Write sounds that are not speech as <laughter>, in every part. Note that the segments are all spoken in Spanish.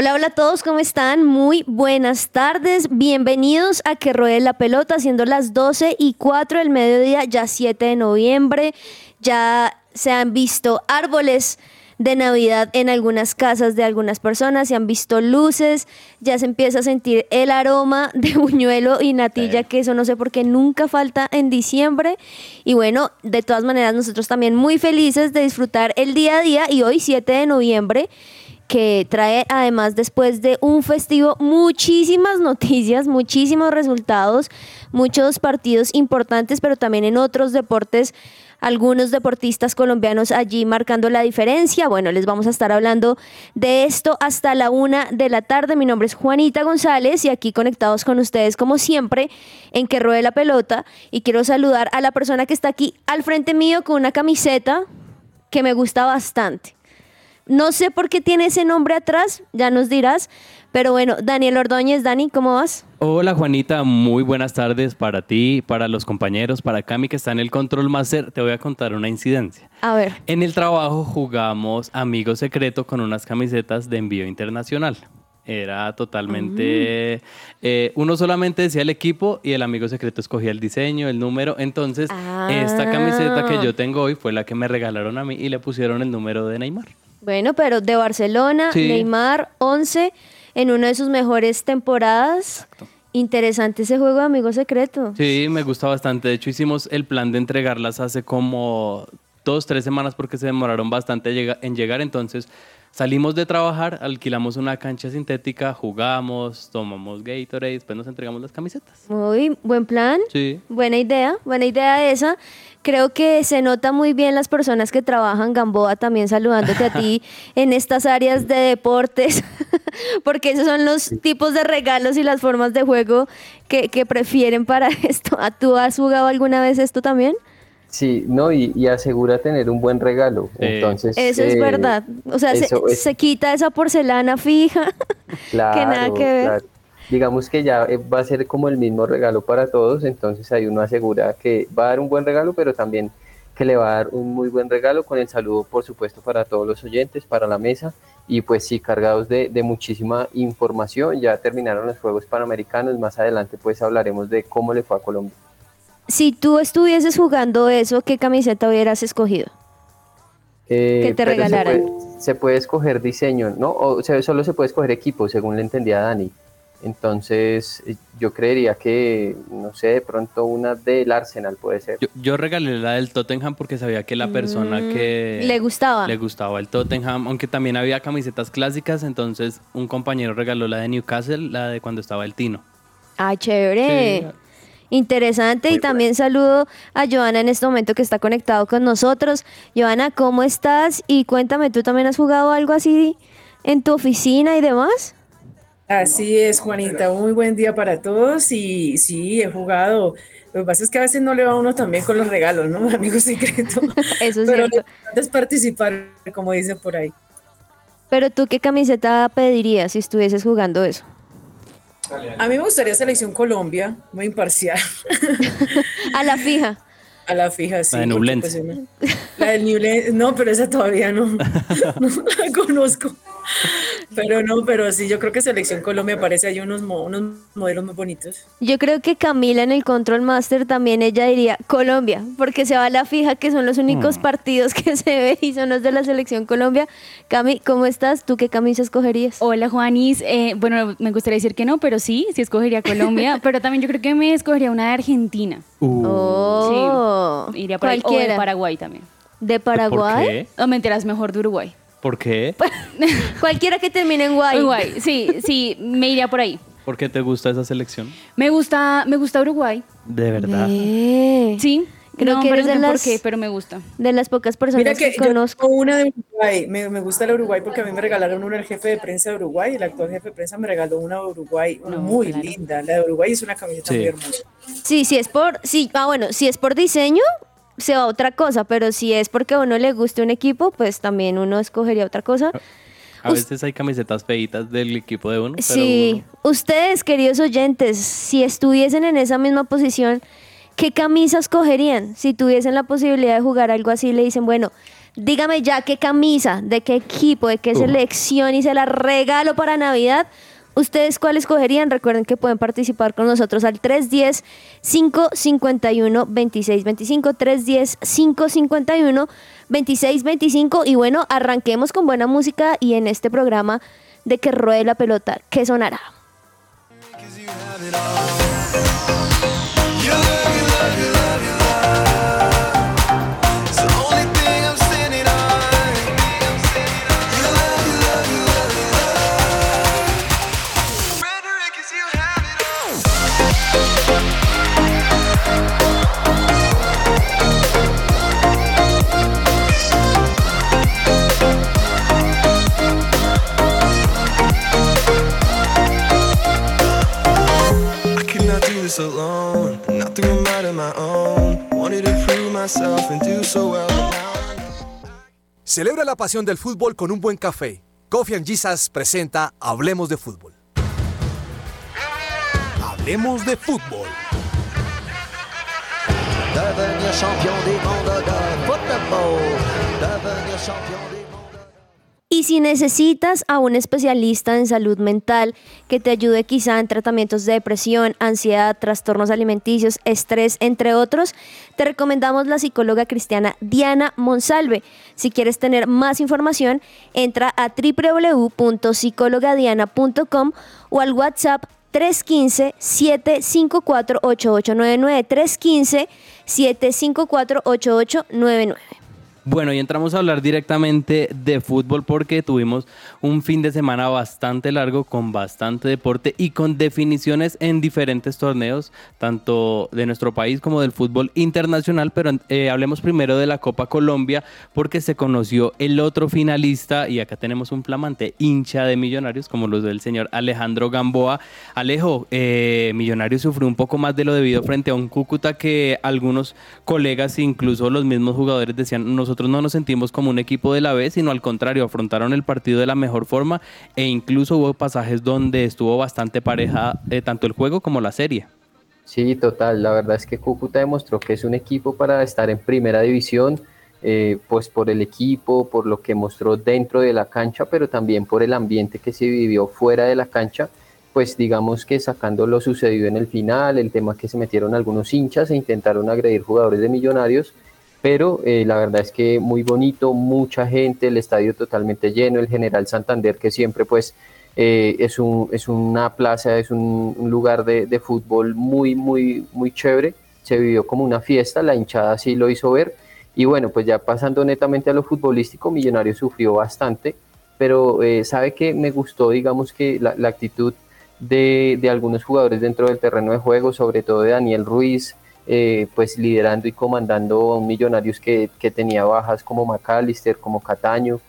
Hola, hola a todos, ¿cómo están? Muy buenas tardes. Bienvenidos a Que Ruede la Pelota, siendo las 12 y 4 del mediodía, ya 7 de noviembre. Ya se han visto árboles de Navidad en algunas casas de algunas personas, se han visto luces, ya se empieza a sentir el aroma de buñuelo y natilla, que eso no sé por qué nunca falta en diciembre. Y bueno, de todas maneras, nosotros también muy felices de disfrutar el día a día y hoy 7 de noviembre que trae además después de un festivo muchísimas <laughs> noticias, muchísimos resultados, muchos partidos importantes, pero también en otros deportes, algunos deportistas colombianos allí marcando la diferencia. Bueno, les vamos a estar hablando de esto hasta la una de la tarde. Mi nombre es Juanita González y aquí conectados con ustedes como siempre en que ruede la pelota y quiero saludar a la persona que está aquí al frente mío con una camiseta que me gusta bastante. No sé por qué tiene ese nombre atrás, ya nos dirás. Pero bueno, Daniel Ordóñez, Dani, ¿cómo vas? Hola Juanita, muy buenas tardes para ti, para los compañeros, para Cami que está en el Control Master. Te voy a contar una incidencia. A ver, En el trabajo jugamos Amigo Secreto con unas camisetas de envío internacional. Era totalmente... eh, uno solamente decía el equipo y el amigo secreto escogía el diseño, el número. Entonces, esta camiseta que yo tengo hoy fue la que me regalaron a mí y le pusieron el número de Neymar. Bueno, pero de Barcelona, Sí. Neymar, 11, en una de sus mejores temporadas. Interesante ese juego de Amigo Secreto. Sí, me gusta bastante. De hecho, hicimos el plan de entregarlas hace como dos, tres semanas porque se demoraron bastante en llegar. Entonces, salimos de trabajar, alquilamos una cancha sintética, jugamos, tomamos Gatorade, después nos entregamos las camisetas. Muy buen plan. Sí. Buena idea, buena idea esa. Creo que se nota muy bien las personas que trabajan, Gamboa, también saludándote a ti <laughs> en estas áreas de deportes, <laughs> porque esos son los tipos de regalos y las formas de juego que, que prefieren para <laughs> esto. ¿A ¿Tú has jugado alguna vez esto también? Sí, no, y, y asegura tener un buen regalo. Sí. Entonces, Eso es eh, verdad. O sea, se, es- se quita esa porcelana fija. Claro, <laughs> que nada que ver. claro. Digamos que ya eh, va a ser como el mismo regalo para todos, entonces ahí uno asegura que va a dar un buen regalo, pero también que le va a dar un muy buen regalo con el saludo, por supuesto, para todos los oyentes, para la mesa, y pues sí, cargados de, de muchísima información. Ya terminaron los Juegos Panamericanos, más adelante pues hablaremos de cómo le fue a Colombia. Si tú estuvieses jugando eso, ¿qué camiseta hubieras escogido? Eh, Que te se regalaran. puede- Se puede, escoger diseño, ¿no? O sea, solo se puede escoger equipo, según le entendía Dani. Entonces, eh, yo creería que, no sé, de pronto una del Arsenal puede ser. Yo, yo regalé la del Tottenham porque sabía que la persona Mm, que... le gustaba. Le gustaba el Tottenham, aunque también había camisetas clásicas, entonces un compañero regaló la de Newcastle, la de cuando estaba el Tino. Ah, chévere. Sí. Interesante. y también saludo a Joana en este momento que está conectado con nosotros. Joana, ¿cómo estás? Y cuéntame, ¿tú también has jugado algo así en tu oficina y demás? Así es, Juanita. Muy buen día para todos. Y sí, he jugado. Lo que pasa es que a veces no le va a uno también con los regalos, ¿no? <laughs> Amigo secreto. <laughs> Eso es Pero lo cierto. es participar, como dicen por ahí. Pero tú, ¿qué camiseta pedirías si estuvieses jugando eso? A mí me gustaría Selección Colombia, muy imparcial. <laughs> A la fija. A la fija, sí. La de porque, Ñublense. pues, La del Ñublense, no, pero esa todavía no, <laughs> no la conozco. <laughs> Pero no, pero sí, yo creo que Selección Colombia parece hay unos, mo- unos modelos muy bonitos. Yo creo que Camila en el Control Master también ella diría Colombia, porque se va a la fija que son los únicos partidos que se ve y son los de la selección Colombia. Cami, ¿cómo estás? ¿Tú qué camisa escogerías? Hola Juanis, Eh, bueno, me gustaría decir que no, pero sí, sí escogería Colombia, <laughs> pero también yo creo que me escogería una de Argentina. Oh, Iría por ahí, o de cualquiera. Paraguay también. ¿De Paraguay? ¿Por qué? O me enteras mejor de Uruguay. ¿Por qué? <laughs> Cualquiera que termine en guay. Uruguay, sí, sí, me iría por ahí. ¿Por qué te gusta esa selección? Me gusta, me gusta Uruguay. De verdad. Eh. Sí, Creo no, que pero eres de no sé las, por qué, pero me gusta. de las pocas personas Mira que que yo conozco. una de Uruguay, me, me gusta la Uruguay porque a mí me regalaron una el jefe de prensa de Uruguay, el actual jefe de prensa me regaló una de Uruguay No, muy claro. linda, la de Uruguay es una camiseta Sí. muy hermosa. Sí, si es por, sí, ah, bueno, si es por diseño, se va a otra cosa, pero si es porque a uno le guste un equipo, pues también uno escogería otra cosa. A veces hay camisetas feitas del equipo de uno. pero Sí, ustedes, queridos oyentes, si estuviesen en esa misma posición, ¿qué camisa escogerían? Si tuviesen la posibilidad de jugar algo así, le dicen, bueno, dígame ya qué camisa, de qué equipo, de qué selección y se la regalo para Navidad. ¿Ustedes cuál escogerían? Recuerden que pueden participar con nosotros al 310-551-2625, 310-551-2625. Y bueno, arranquemos con buena música y en este programa de que ruede la pelota, ¿qué sonará? Not do this alone, not through a mind of my own. Wanted to prove myself and do so well, but now Celebra la pasión del fútbol con un buen café. Coffee and Jesus presenta Hablemos de Fútbol. Hablemos de Fútbol. Devenir champion du monde de football. Devenir champion monde. Y si necesitas a un especialista en salud mental que te ayude quizá en tratamientos de depresión, ansiedad, trastornos alimenticios, estrés, entre otros, te recomendamos la psicóloga cristiana Diana Monsalve. Si quieres tener más información, entra a www.psicologadiana.com o al WhatsApp 315-754-8899. 315-754-8899. Bueno, y entramos a hablar directamente de fútbol porque tuvimos un fin de semana bastante largo con bastante deporte y con definiciones en diferentes torneos, tanto de nuestro país como del fútbol internacional, pero eh, hablemos primero de la Copa Colombia porque se conoció el otro finalista y acá tenemos un flamante hincha de Millonarios como los del señor Alejandro Gamboa. Alejo, eh, Millonarios sufrió un poco más de lo debido frente a un Cúcuta que algunos colegas, incluso los mismos jugadores decían, nosotros no nos sentimos como un equipo de la B, sino al contrario, afrontaron el partido de la mejor forma e incluso hubo pasajes donde estuvo bastante pareja eh, tanto el juego como la serie. Sí, total. La verdad es que Cúcuta demostró que es un equipo para estar en primera división, eh, pues por el equipo, por lo que mostró dentro de la cancha, pero también por el ambiente que se vivió fuera de la cancha. Pues digamos que sacando lo sucedido en el final, el tema que se metieron algunos hinchas e intentaron agredir jugadores de millonarios, pero eh, la verdad es que muy bonito, mucha gente, el estadio totalmente lleno, el General Santander que siempre pues eh, es, un, es una plaza, es un, lugar de, fútbol muy, muy, muy chévere. Se vivió como una fiesta, la hinchada sí lo hizo ver. Y bueno, pues ya pasando netamente a lo futbolístico, Millonarios sufrió bastante, pero eh, sabe que me gustó, digamos que la, la actitud de, de, algunos jugadores dentro del terreno de juego, sobre todo de Daniel Ruiz, eh, pues liderando y comandando a un Millonarios que, que tenía bajas como McAllister, como Cataño,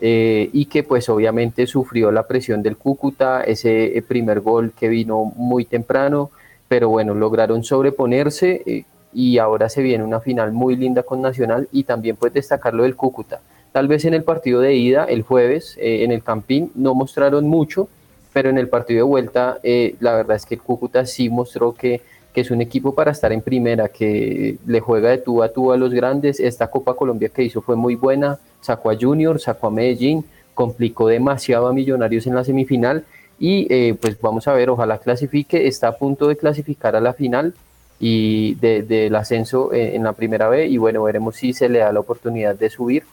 eh, y que pues obviamente sufrió la presión del Cúcuta, ese primer gol que vino muy temprano, pero bueno, lograron sobreponerse eh, y ahora se viene una final muy linda con Nacional y también pues destacar lo del Cúcuta. Tal vez en el partido de ida, el jueves, eh, en el Campín, no mostraron mucho, pero en el partido de vuelta, eh, la verdad es que el Cúcuta sí mostró que, que es un equipo para estar en primera, que le juega de tú a tú a los grandes. Esta Copa Colombia que hizo fue muy buena, sacó a Junior, sacó a Medellín, complicó demasiado a Millonarios en la semifinal y eh, pues vamos a ver, ojalá clasifique, está a punto de clasificar a la final y del de, ascenso en, en la primera B y bueno, veremos si se le da la oportunidad de subir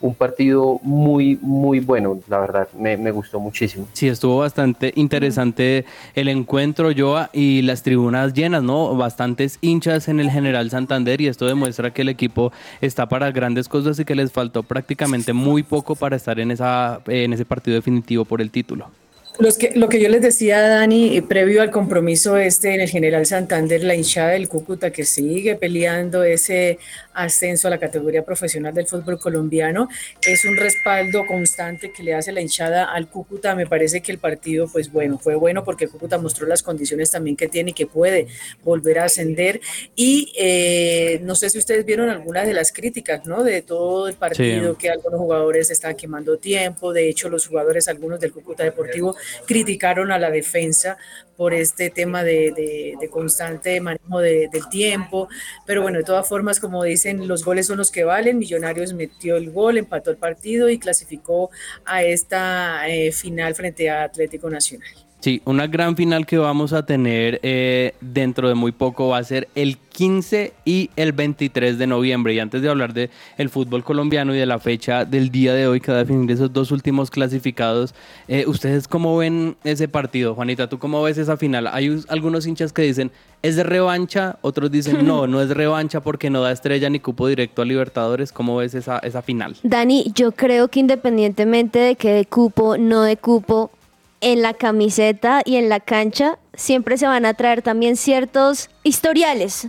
un partido muy, muy bueno, la verdad, me, gustó muchísimo. Sí, estuvo bastante interesante el encuentro, Joa, y las tribunas llenas, ¿no? Bastantes hinchas en el General Santander y esto demuestra que el equipo está para grandes cosas y que les faltó prácticamente muy poco para estar en, esa, en ese partido definitivo por el título. Los que, lo que yo les decía, Dani, previo al compromiso este en el General Santander, la hinchada del Cúcuta que sigue peleando ese ascenso a la categoría profesional del fútbol colombiano, es un respaldo constante que le hace la hinchada al Cúcuta. Me parece que el partido, pues bueno, fue bueno porque Cúcuta mostró las condiciones también que tiene y que puede volver a ascender. Y eh, no sé si ustedes vieron algunas de las críticas, ¿no? De todo el partido, que algunos jugadores están quemando tiempo. De hecho, los jugadores, algunos del Cúcuta Deportivo, criticaron a la defensa por este tema de, constante manejo del tiempo, pero bueno, de todas formas, como dicen, los goles son los que valen, Millonarios metió el gol, empató el partido y clasificó a esta eh, final frente a Atlético Nacional. Sí, una gran final que vamos a tener eh, dentro de muy poco va a ser el 15 y el 23 de noviembre. Y antes de hablar de el fútbol colombiano y de la fecha del día de hoy que va a definir esos dos últimos clasificados, eh, ¿ustedes cómo ven ese partido? Juanita, ¿tú cómo ves esa final? Hay algunos hinchas que dicen, ¿es de revancha? Otros dicen, <laughs> no, no es revancha porque no da estrella ni cupo directo a Libertadores. ¿Cómo ves esa, esa final? Dani, yo creo que independientemente de que de cupo, no de cupo, en la camiseta y en la cancha siempre se van a traer también ciertos historiales,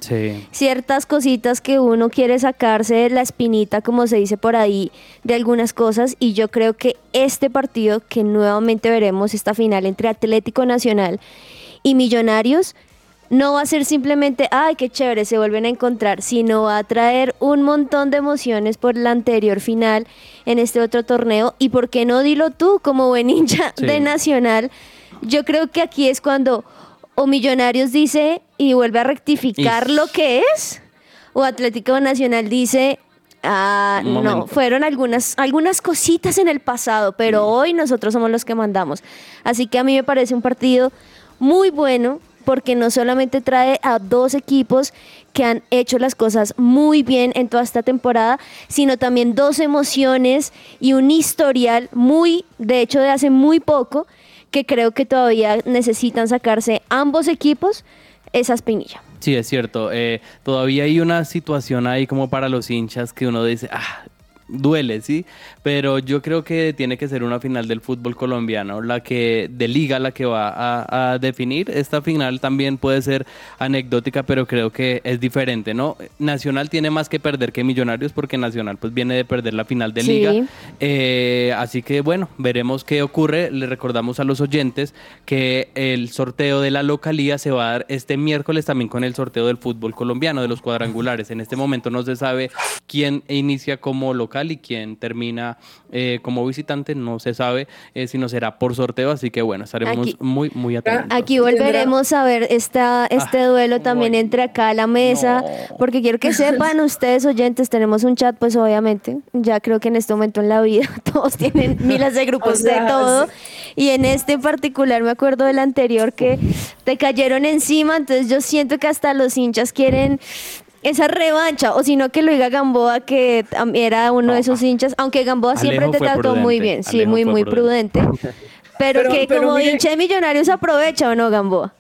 ciertas cositas que uno quiere sacarse de la espinita, como se dice por ahí, de algunas cosas. Y yo creo que este partido, que nuevamente veremos esta final entre Atlético Nacional y Millonarios, no va a ser simplemente, ay, qué chévere, se vuelven a encontrar, sino va a traer un montón de emociones por la anterior final en este otro torneo. Y por qué no dilo tú como buen hincha de Nacional, yo creo que aquí es cuando o Millonarios dice y vuelve a rectificar lo que es, o Atlético Nacional dice, Ah, no, fueron algunas, algunas cositas en el pasado, pero mm. hoy nosotros somos los que mandamos. Así que a mí me parece un partido muy bueno, porque no solamente trae a dos equipos que han hecho las cosas muy bien en toda esta temporada, sino también dos emociones y un historial muy, de hecho, de hace muy poco, que creo que todavía necesitan sacarse ambos equipos esa espinilla. Sí, es cierto. Eh, todavía hay una situación ahí como para los hinchas que uno dice, ah, duele, ¿sí? Pero yo creo que tiene que ser una final del fútbol colombiano, la que de liga, la que va a, definir. Esta final también puede ser anecdótica, pero creo que es diferente, ¿no? Nacional tiene más que perder que Millonarios porque Nacional pues viene de perder la final de liga. Eh, así que bueno, veremos qué ocurre. Le recordamos a los oyentes que el sorteo de la localía se va a dar este miércoles también con el sorteo del fútbol colombiano, de los cuadrangulares. En este momento no se sabe quién inicia como local y quien termina eh, como visitante no se sabe eh, si no será por sorteo, así que bueno, estaremos muy, muy atentos. Aquí volveremos a ver esta, este ah, duelo también entre acá a la mesa, porque quiero que sepan <laughs> ustedes oyentes, tenemos un chat pues obviamente, ya creo que en este momento en la vida <laughs> todos tienen miles de grupos de todo, y en este en particular me acuerdo del anterior que te cayeron encima, entonces yo siento que hasta los hinchas quieren esa revancha, o sino que lo diga Gamboa, que era uno de esos hinchas, aunque Gamboa siempre te trató muy bien, sí, muy, muy prudente. <laughs> Pero, que como hincha de millonarios aprovecha o no, Gamboa.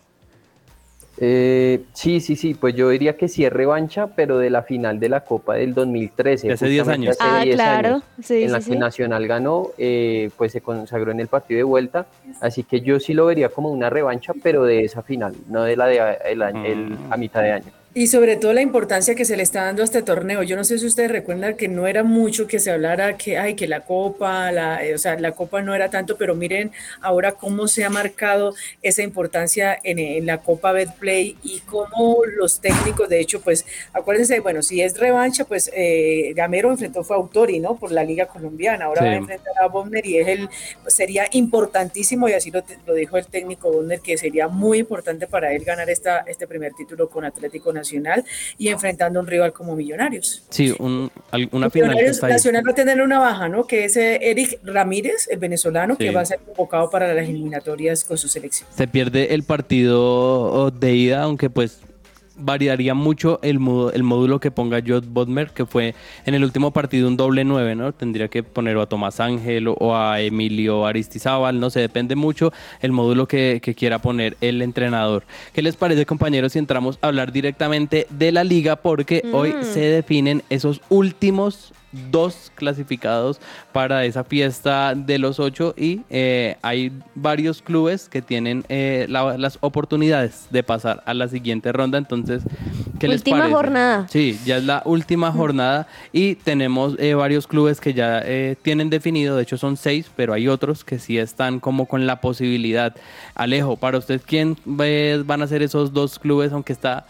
Eh, sí, sí, sí, pues yo diría que sí es revancha, pero de la final de la Copa del 2013. hace 10 años. ah, claro. sí, en la que Nacional ganó, eh, pues se consagró en el partido de vuelta. Así que yo sí lo vería como una revancha, pero de esa final, no de la de el, a mitad de año. Y sobre todo la importancia que se le está dando a este torneo. Yo no sé si ustedes recuerdan que no era mucho que se hablara que, ay, que la copa, la, eh, o sea, la copa no era tanto, pero miren ahora cómo se ha marcado esa importancia en, la copa Betplay y cómo los técnicos, de hecho, pues acuérdense, bueno, si es revancha, pues eh, Gamero enfrentó fue Autori, ¿no? Por la Liga Colombiana. Ahora va a enfrentar a Bonner y es el, pues, sería importantísimo, y así lo, lo dijo el técnico Bonner, que sería muy importante para él ganar esta, este primer título con Atlético Nacional Nacional y enfrentando a un rival como Millonarios. Sí, una final. Nacional va a tener una baja, ¿no? Que es eh, Eric Ramírez, el venezolano, que va a ser convocado para las eliminatorias con su selección. Se pierde el partido de ida, aunque pues variaría mucho el, el módulo que ponga Jod Bodmer, que fue en el último partido un doble 9, ¿no? Tendría que poner a Tomás Ángel o a Emilio Aristizábal, no sé, depende mucho el módulo que, quiera poner el entrenador. ¿Qué les parece, compañeros, si entramos a hablar directamente de la liga? Porque hoy mm. se definen esos últimos dos clasificados para esa fiesta de los ocho y eh, hay varios clubes que tienen eh, la- las oportunidades de pasar a la siguiente ronda. Entonces, ¿qué les Última jornada. Sí, ya es la última jornada y tenemos eh, varios clubes que ya eh, tienen definido, de hecho son seis, pero hay otros que sí están como con la posibilidad. Alejo, para usted, ¿quién van a ser esos dos clubes, aunque está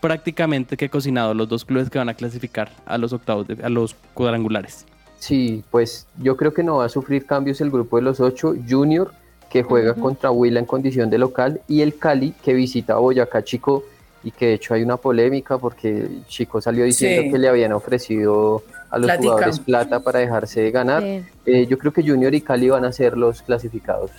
prácticamente que cocinado, los dos clubes que van a clasificar a los octavos, de- a los cuadrangulares? Sí, pues yo creo que no va a sufrir cambios el grupo de los ocho. Junior, que juega contra Huila en condición de local, y el Cali, que visita a Boyacá Chico, y que de hecho hay una polémica porque Chico salió diciendo Sí. que le habían ofrecido a los Platica. jugadores plata para dejarse de ganar. Sí. Eh, yo creo que Junior y Cali van a ser los clasificados.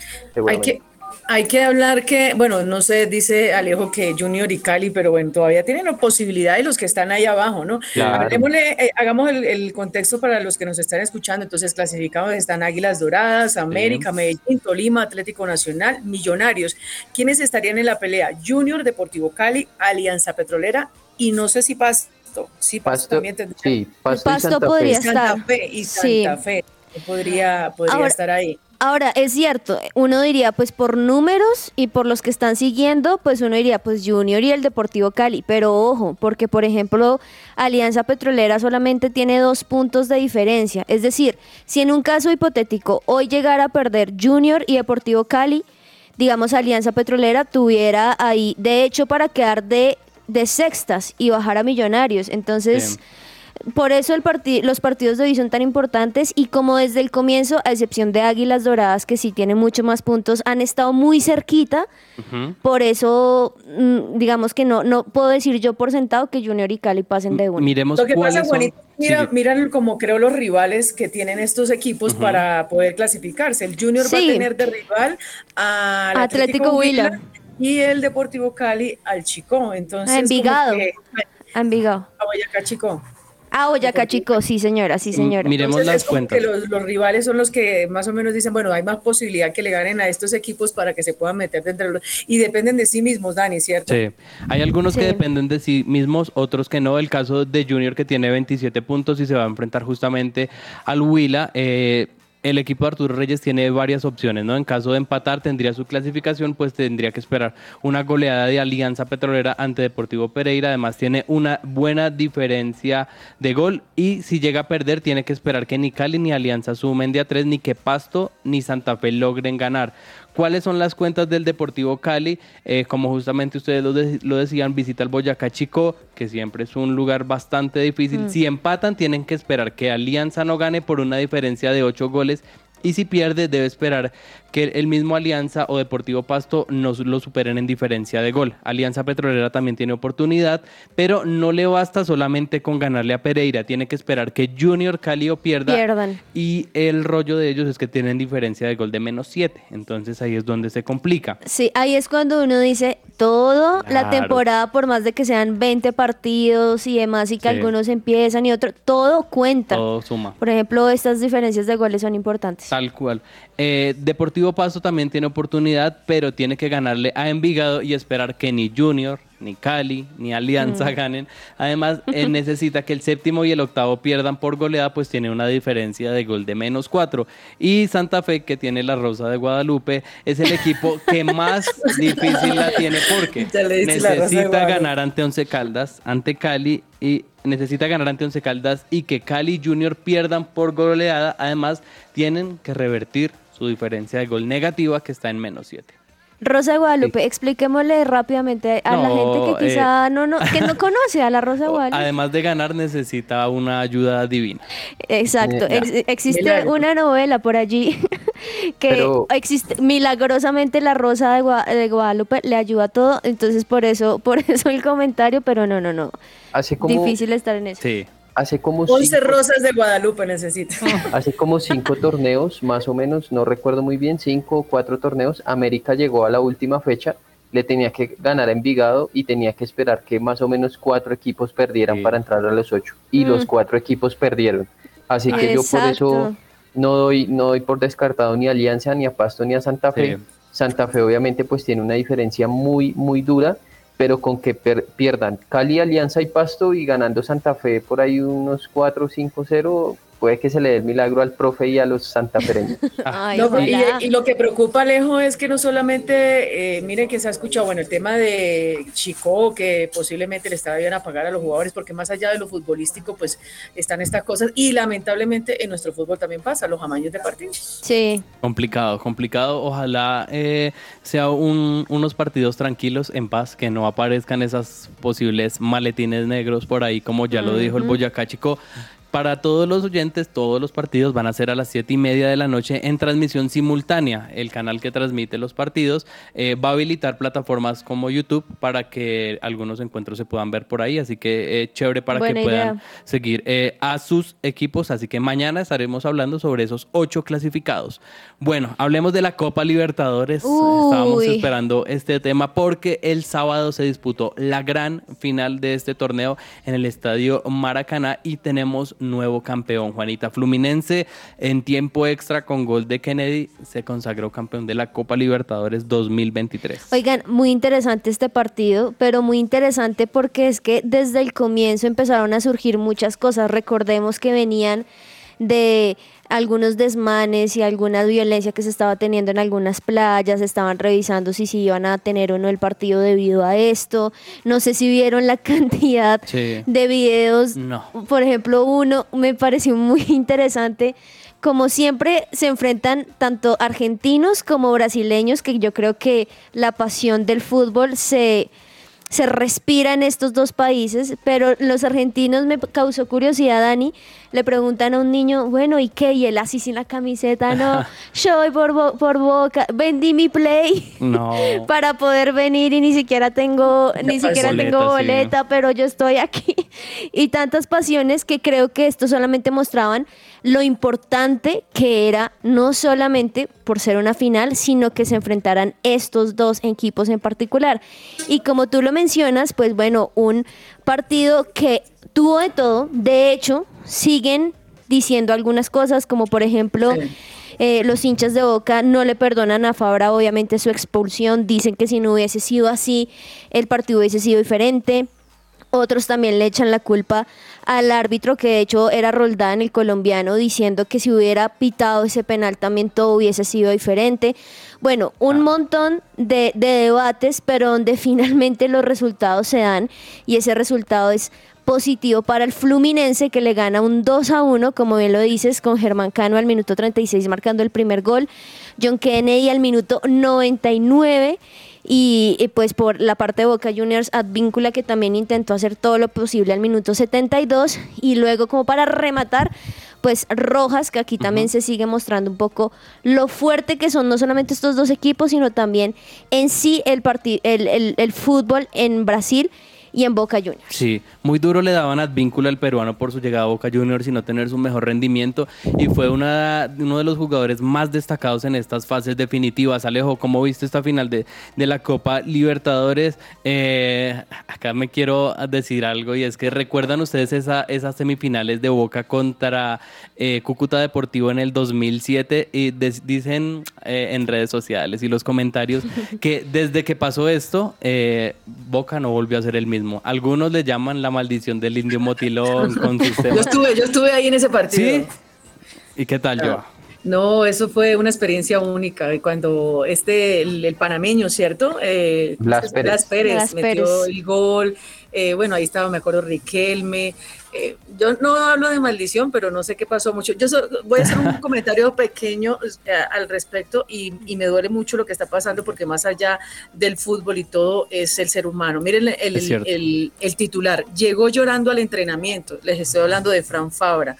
Hay que, hay que hablar que, bueno, no sé, dice Alejo que Junior y Cali, pero bueno, todavía tienen la posibilidad y los que están ahí abajo, ¿no? Claro. Hablemosle, eh, hagamos el, el contexto para los que nos están escuchando. Entonces, clasificados están Águilas Doradas, América, Medellín, Tolima, Atlético Nacional, Millonarios. ¿Quiénes estarían en la pelea? Junior, Deportivo Cali, Alianza Petrolera y no sé si Pasto. Sí, Pasto, Pasto, también tendría. sí, Pasto, y Pasto Santa Fe. podría Santa estar. Fe y Sí. Santa Fe. Podría, podría Ahora- estar ahí. Ahora, es cierto, uno diría, pues por números y por los que están siguiendo, pues uno diría, pues Junior y el Deportivo Cali, pero ojo, porque por ejemplo, Alianza Petrolera solamente tiene dos puntos de diferencia, es decir, si en un caso hipotético hoy llegara a perder Junior y Deportivo Cali, digamos Alianza Petrolera tuviera ahí, de hecho, para quedar de, de sextas y bajar a Millonarios, entonces... Por eso el los partidos de hoy son tan importantes y como desde el comienzo, a excepción de Águilas Doradas, que sí tienen mucho más puntos, han estado muy cerquita. Por eso, mm, digamos que no, no puedo decir yo por sentado que Junior y Cali pasen de uno. Miremos Lo que pasa, son- Juanito, mira, Sí, miran como creo los rivales que tienen estos equipos para poder clasificarse. El Junior va a tener de rival al Atlético Huila. y el Deportivo Cali al Chico. Entonces, A Envigado. como que- A Envigado. a Boyacá Chico. Ah, Boyacá, chicos, sí señora, sí señora. Miremos Entonces, las cuentas. que los, los rivales son los que más o menos dicen, bueno, hay más posibilidad que le ganen a estos equipos para que se puedan meter dentro de los... Y dependen de sí mismos, Dani, ¿cierto? Sí, hay algunos que dependen de sí mismos, otros que no. El caso de Junior que tiene 27 puntos y se va a enfrentar justamente al Huila. Eh, el equipo de Arturo Reyes tiene varias opciones, ¿no? En caso de empatar tendría su clasificación, pues tendría que esperar una goleada de Alianza Petrolera ante Deportivo Pereira. Además tiene una buena diferencia de gol y si llega a perder tiene que esperar que ni Cali ni Alianza sumen de a tres, ni que Pasto ni Santa Fe logren ganar. ¿Cuáles son las cuentas del Deportivo Cali? Eh, como justamente ustedes lo, de- lo decían, visita al Boyacá Chico, que siempre es un lugar bastante difícil. Si empatan, tienen que esperar que Alianza no gane por una diferencia de 8 goles. Y si pierde, debe esperar que el mismo Alianza o Deportivo Pasto nos lo superen en diferencia de gol. Alianza Petrolera también tiene oportunidad, pero no le basta solamente con ganarle a Pereira. Tiene que esperar que Junior Cali o pierda Pierdan. y el rollo de ellos es que tienen diferencia de gol de menos 7. Entonces ahí es donde se complica. Sí, ahí es cuando uno dice todo la temporada, por más de que sean 20 partidos y demás, y que Sí. algunos empiezan y otros, todo cuenta. Todo suma. Por ejemplo, estas diferencias de goles son importantes. Tal cual. Eh, Deportivo Pasto también tiene oportunidad, pero tiene que ganarle a Envigado y esperar que ni Junior, ni Cali, ni Alianza Mm. ganen. Además, <laughs> él necesita que el séptimo y el octavo pierdan por goleada, pues tiene una diferencia de gol de menos cuatro. Y Santa Fe, que tiene la Rosa de Guadalupe, es el equipo que <laughs> más difícil la tiene porque necesita ganar ante Once Caldas, ante Cali y necesita ganar ante Once Caldas y que Cali Junior pierdan por goleada. Además, tienen que revertir su diferencia de gol negativa que está en menos 7. Rosa de Guadalupe, expliquémosle rápidamente a la gente que quizá no, no, que no conoce a la Rosa de <laughs> Guadalupe. Además de ganar, necesita una ayuda divina. Exacto, ex- existe Milagro. una novela por allí <laughs> que Pero- existe milagrosamente la Rosa de, Gua- de Guadalupe le ayuda a todo, entonces por eso, <laughs> por eso el comentario, pero no, no, no, Hace como, difícil estar en eso. Sí. Hace como 11 cinco- rosas de Guadalupe necesita. <laughs> Hace como cinco torneos, más o menos, no recuerdo muy bien, cinco o cuatro torneos, América llegó a la última fecha, le tenía que ganar a Envigado y tenía que esperar que más o menos cuatro equipos perdieran Sí. para entrar a los ocho. Y los Mm. cuatro equipos perdieron. Así que yo por eso no doy, no doy por descartado ni a Alianza, ni a Pasto, ni a Santa Fe. Sí. Santa Fe obviamente pues tiene una diferencia muy, muy dura, pero con que per- pierdan Cali, Alianza y Pasto y ganando Santa Fe por ahí unos 4 5-0, puede que se le dé el milagro al profe y a los santafereños. <laughs> Ay, <laughs> No, y, lo que preocupa, Alejo, es que no solamente, eh, miren que se ha escuchado, bueno, el tema de Chico, que posiblemente le estaba bien a pagar a los jugadores, porque más allá de lo futbolístico, pues están estas cosas, y lamentablemente en nuestro fútbol también pasa, los amaños de partidos. Sí. Complicado, complicado. Ojalá eh, sea un- unos partidos tranquilos, en paz, que no aparezcan esas posibles maletines negros por ahí, como ya lo dijo el Boyacá Chico. Para todos los oyentes, todos los partidos van a ser a las siete y media de la noche en transmisión simultánea. El canal que transmite los partidos eh, va a habilitar plataformas como YouTube para que algunos encuentros se puedan ver por ahí. Así que eh, chévere para Buena que puedan seguir eh, a sus equipos. Así que mañana estaremos hablando sobre esos ocho clasificados. Bueno, hablemos de la Copa Libertadores. Estábamos esperando este tema porque el sábado se disputó la gran final de este torneo en el estadio Maracaná y tenemos nuevo campeón. Juanita Fluminense en tiempo extra con gol de Kennedy se consagró campeón de la Copa Libertadores 2023. Oigan, muy interesante este partido, pero muy interesante porque es que desde el comienzo empezaron a surgir muchas cosas. Recordemos que venían de algunos desmanes y alguna violencia que se estaba teniendo en algunas playas, estaban revisando si se iban a tener o no el partido debido a esto. No sé si vieron la <laughs> cantidad Sí. de videos No. por ejemplo, uno me pareció muy <laughs> interesante. Como siempre se enfrentan tanto argentinos como brasileños, que yo creo que la pasión del fútbol se, se respira en estos dos países, pero los argentinos me causó curiosidad, Dani, le preguntan a un niño, bueno, ¿y qué? Y él así sin la camiseta, no, <laughs> yo voy por, Bo- por Boca, vendí mi play No. <laughs> para poder venir y ni siquiera tengo, ni Boleta, siquiera tengo sí. boleta, pero yo estoy aquí. <laughs> Y tantas pasiones que creo que esto solamente mostraban lo importante que era, no solamente por ser una final, sino que se enfrentaran estos dos equipos en particular. Y como tú lo mencionas, pues bueno, un partido que tuvo de todo, de hecho, siguen diciendo algunas cosas, como por ejemplo... Sí. Eh, los hinchas de Boca no le perdonan a Fabra, obviamente, su expulsión. Dicen que si no hubiese sido así, el partido hubiese sido diferente. Otros también le echan la culpa al árbitro, que de hecho era Roldán, el colombiano, diciendo que si hubiera pitado ese penal también todo hubiese sido diferente. Bueno, un montón de, de debates, pero donde <laughs> finalmente los resultados se dan y ese resultado es positivo para el Fluminense que le gana un 2 a 1, como bien lo dices, con Germán Cano al minuto 36 marcando el primer gol, John Kennedy al minuto 99 y, y, pues por la parte de Boca Juniors Advíncula que también intentó hacer todo lo posible al minuto 72 y luego como para rematar pues Rojas que aquí también se sigue mostrando un poco lo fuerte que son no solamente estos dos equipos sino también en sí el, el, el- el fútbol en Brasil y en Boca Juniors. Sí, muy duro le daban Advíncula al peruano por su llegada a Boca Juniors y no tener su mejor rendimiento. Y fue una, uno de los jugadores más destacados en estas fases definitivas. Alejo, ¿cómo viste esta final de, de la Copa Libertadores? Eh, acá me quiero decir algo y es que recuerdan ustedes esa, esas semifinales de Boca contra eh, Cúcuta Deportivo en el 2007 y des- dicen eh, en redes sociales y los comentarios <laughs> que desde que pasó esto, eh, Boca no volvió a ser el mismo. Algunos le llaman la maldición del indio motilón <laughs> con sus Yo estuve, yo estuve ahí en ese partido. ¿Sí? ¿Y qué tal, Joa? No, eso fue una experiencia única. Y Cuando este, el, el panameño, ¿cierto? Eh, Blas Pérez. Blas Pérez Blas metió Pérez. el gol. Eh, bueno, ahí estaba, me acuerdo, Riquelme. Eh, yo no hablo de maldición, pero no sé qué pasó mucho. Yo so- voy a hacer un <laughs> comentario pequeño eh, al respecto y, y me duele mucho lo que está pasando porque más allá del fútbol y todo es el ser humano. Miren el, el- el titular. Llegó llorando al entrenamiento. Les estoy hablando de Fran Fabra.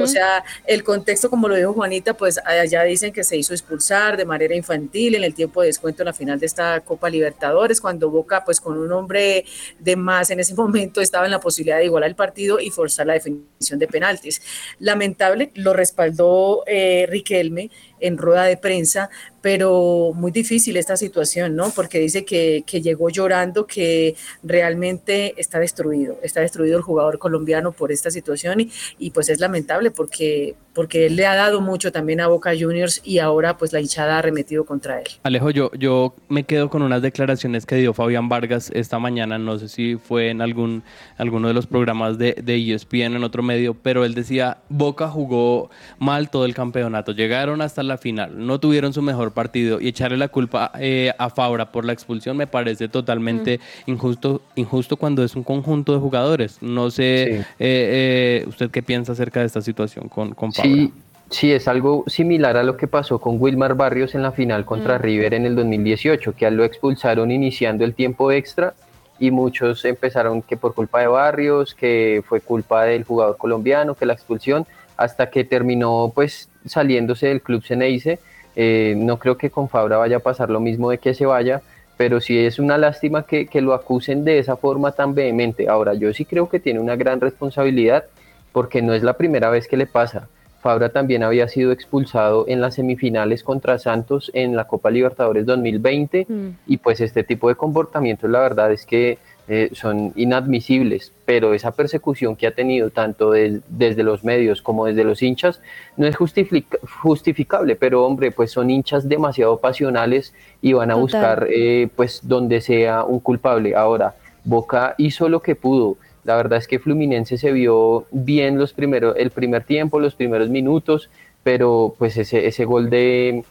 O sea, el contexto, como lo dijo Juanita, pues allá dicen que se hizo expulsar de manera infantil en el tiempo de descuento en la final de esta Copa Libertadores, cuando Boca, pues con un hombre de más en ese momento estaba en la posibilidad de igualar el partido y forzar la definición de penaltis. Lamentable, lo respaldó eh, Riquelme en rueda de prensa, pero muy difícil esta situación, ¿no? Porque dice que, que llegó llorando, que realmente está destruido, está destruido el jugador colombiano por esta situación y, y pues es lamentable porque, porque él le ha dado mucho también a Boca Juniors y ahora pues la hinchada ha arremetido contra él. Alejo, yo, yo me quedo con unas declaraciones que dio Fabián Vargas esta mañana, no sé si fue en algún alguno de los programas de, de ESPN en otro medio, pero él decía, Boca jugó mal todo el campeonato, llegaron hasta la final, no tuvieron su mejor partido y echarle la culpa eh, a Fabra por la expulsión me parece totalmente injusto, injusto cuando es un conjunto de jugadores. No sé, Sí. eh, eh, ¿usted qué piensa acerca de esta situación con, con Fabra? Sí, sí, es algo similar a lo que pasó con Wilmar Barrios en la final contra River en el 2018, que lo expulsaron iniciando el tiempo extra y muchos empezaron que por culpa de Barrios, que fue culpa del jugador colombiano, que la expulsión, hasta que terminó pues saliéndose del club Ceneice. Eh, no creo que con Fabra vaya a pasar lo mismo de que se vaya, pero sí es una lástima que, que lo acusen de esa forma tan vehemente. Ahora, yo sí creo que tiene una gran responsabilidad porque no es la primera vez que le pasa. Fabra también había sido expulsado en las semifinales contra Santos en la Copa Libertadores 2020 y pues este tipo de comportamientos la verdad es que eh, son inadmisibles, pero esa persecución que ha tenido tanto de- desde los medios como desde los hinchas no es justific- justificable, pero hombre, pues son hinchas demasiado pasionales y van a Total. buscar eh, pues donde sea un culpable. Ahora, Boca hizo lo que pudo. La verdad es que Fluminense se vio bien los primeros, el primer tiempo, los primeros minutos, pero pues ese, ese gol de,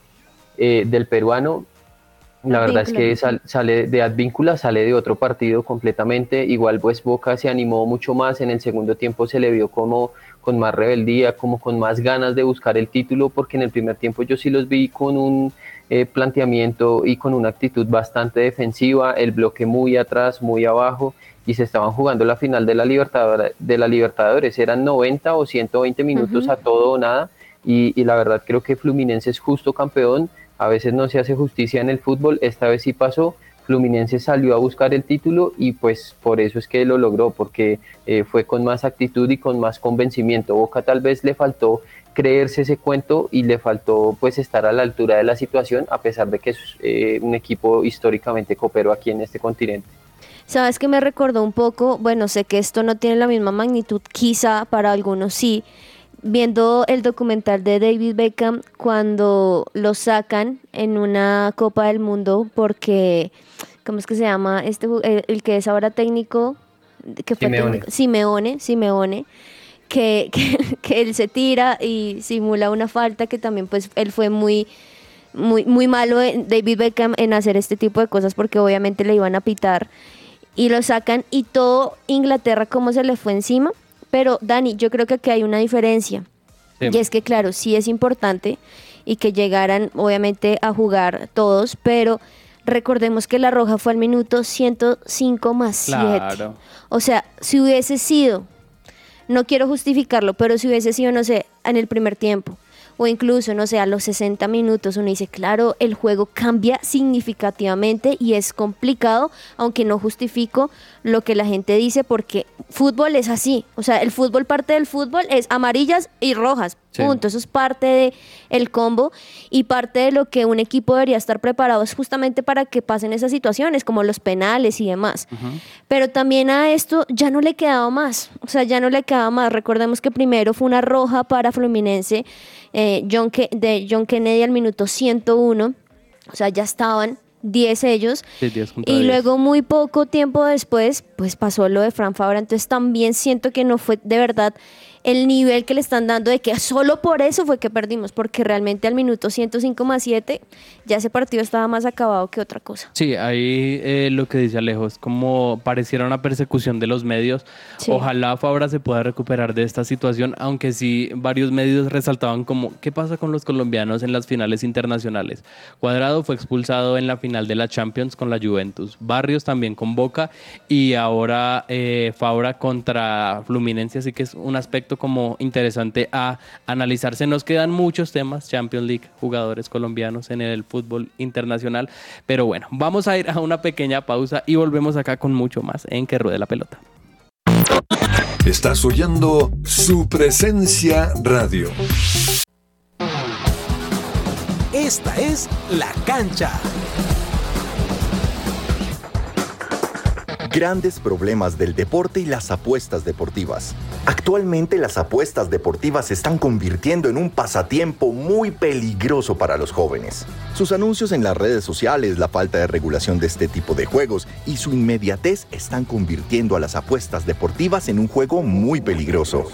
eh, del peruano, la verdad es que sal- sale de Advíncula, sale de otro partido completamente. Igual pues Boca se animó mucho más, en el segundo tiempo se le vio como con más rebeldía, como con más ganas de buscar el título, porque en el primer tiempo yo sí los vi con un eh, planteamiento y con una actitud bastante defensiva, el bloque muy atrás, muy abajo, y se estaban jugando la final de la, Libertadora- de la Libertadores, eran 90 o 120 minutos a todo o nada, y, y la verdad creo que Fluminense es justo campeón, a veces no se hace justicia en el fútbol, esta vez sí pasó, Fluminense salió a buscar el título y pues por eso es que lo logró, porque eh, fue con más actitud y con más convencimiento. Boca tal vez le faltó creerse ese cuento y le faltó pues estar a la altura de la situación, a pesar de que es eh, un equipo históricamente copero aquí en este continente. ¿Sabes que me recordó un poco? Bueno, sé que esto no tiene la misma magnitud, quizá para algunos sí. Viendo el documental de David Beckham cuando lo sacan en una Copa del Mundo porque, ¿cómo es que se llama? Este, el, el que es ahora técnico, que fue Simeone. técnico- Simeone, Simeone, que, <laughs> que, que él se tira y simula una falta que también pues él fue muy muy, muy malo en- David Beckham en hacer este tipo de cosas porque obviamente le iban a pitar y lo sacan y todo Inglaterra como se le fue encima. Pero Dani, yo creo que aquí hay una diferencia. Sí. Y es que claro, sí es importante y que llegaran obviamente a jugar todos, pero recordemos que la roja fue al minuto 105 más 7. Claro. O sea, si hubiese sido, no quiero justificarlo, pero si hubiese sido, no sé, en el primer tiempo, o incluso, no sé, a los 60 minutos, uno dice, claro, el juego cambia significativamente y es complicado, aunque no justifico lo que la gente dice, porque fútbol es así. O sea, el fútbol, parte del fútbol es amarillas y rojas. Sí. Punto. Eso es parte de el combo y parte de lo que un equipo debería estar preparado es justamente para que pasen esas situaciones, como los penales y demás. Pero también a esto ya no le quedaba más. O sea, ya no le quedaba más. Recordemos que primero fue una roja para Fluminense eh, John Ke- de John Kennedy al minuto 101. O sea, ya estaban 10 ellos. Sí, 10 contra Y 10. luego muy poco tiempo después, pues pasó lo de Fran Fabra. Entonces también siento que no fue de verdad el nivel que le están dando de que solo por eso fue que perdimos, porque realmente al minuto 105 más 7 ya ese partido estaba más acabado que otra cosa. Sí, ahí eh, lo que dice Alejo es como pareciera una persecución de los medios. Sí. Ojalá Fabra se pueda recuperar de esta situación, aunque sí varios medios resaltaban como qué pasa con los colombianos en las finales internacionales. Cuadrado fue expulsado en la final de la Champions con la Juventus, Barrios también con Boca y ahora eh, Fabra contra Fluminense, así que es un aspecto como interesante a analizarse. Nos quedan muchos temas, Champions League, jugadores colombianos en el fútbol internacional, pero bueno, vamos a ir a una pequeña pausa y volvemos acá con mucho más en Que Ruede la Pelota. Estás oyendo su presencia radio. Esta es La Cancha. Grandes problemas del deporte y las apuestas deportivas. Actualmente las apuestas deportivas se están convirtiendo en un pasatiempo muy peligroso para los jóvenes. Sus anuncios en las redes sociales, la falta de regulación de este tipo de juegos y su inmediatez están convirtiendo a las apuestas deportivas en un juego muy peligroso.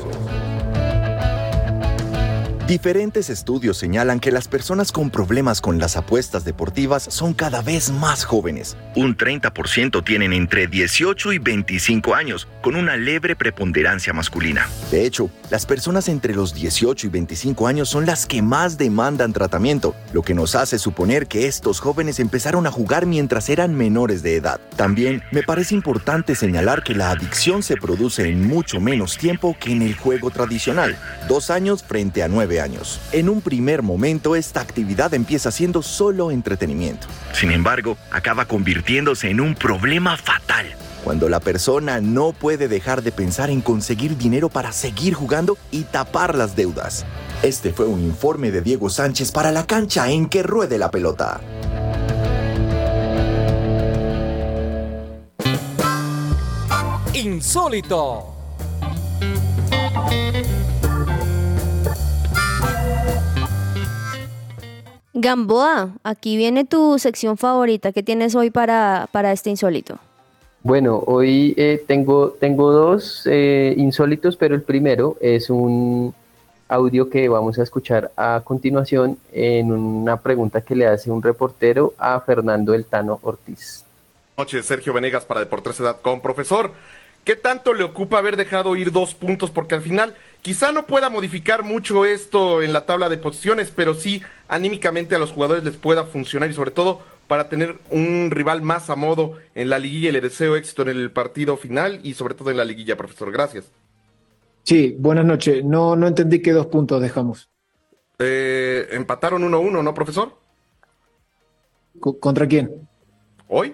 Diferentes estudios señalan que las personas con problemas con las apuestas deportivas son cada vez más jóvenes. Un 30% tienen entre 18 y 25 años, con una leve preponderancia masculina. De hecho, las personas entre los 18 y 25 años son las que más demandan tratamiento, lo que nos hace suponer que estos jóvenes empezaron a jugar mientras eran menores de edad. También me parece importante señalar que la adicción se produce en mucho menos tiempo que en el juego tradicional, dos años frente a nueve años. En un primer momento, esta actividad empieza siendo solo entretenimiento. Sin embargo, acaba convirtiéndose en un problema fatal. Cuando la persona no puede dejar de pensar en conseguir dinero para seguir jugando y tapar las deudas. Este fue un informe de Diego Sánchez para la cancha en que ruede la pelota. Insólito. Gamboa, aquí viene tu sección favorita. ¿Qué tienes hoy para, para este insólito? Bueno, hoy eh, tengo, tengo dos eh, insólitos, pero el primero es un audio que vamos a escuchar a continuación en una pregunta que le hace un reportero a Fernando El Tano Ortiz. noches, Sergio Venegas para Deportes.com. Profesor, ¿qué tanto le ocupa haber dejado ir dos puntos? Porque al final quizá no pueda modificar mucho esto en la tabla de posiciones, pero sí anímicamente a los jugadores les pueda funcionar y sobre todo para tener un rival más a modo en la liguilla. Le deseo éxito en el partido final y sobre todo en la liguilla, profesor. Gracias. Sí, buenas noches. No, no entendí qué dos puntos dejamos. Eh, empataron 1-1, ¿no, profesor? Co- ¿Contra quién? ¿Hoy?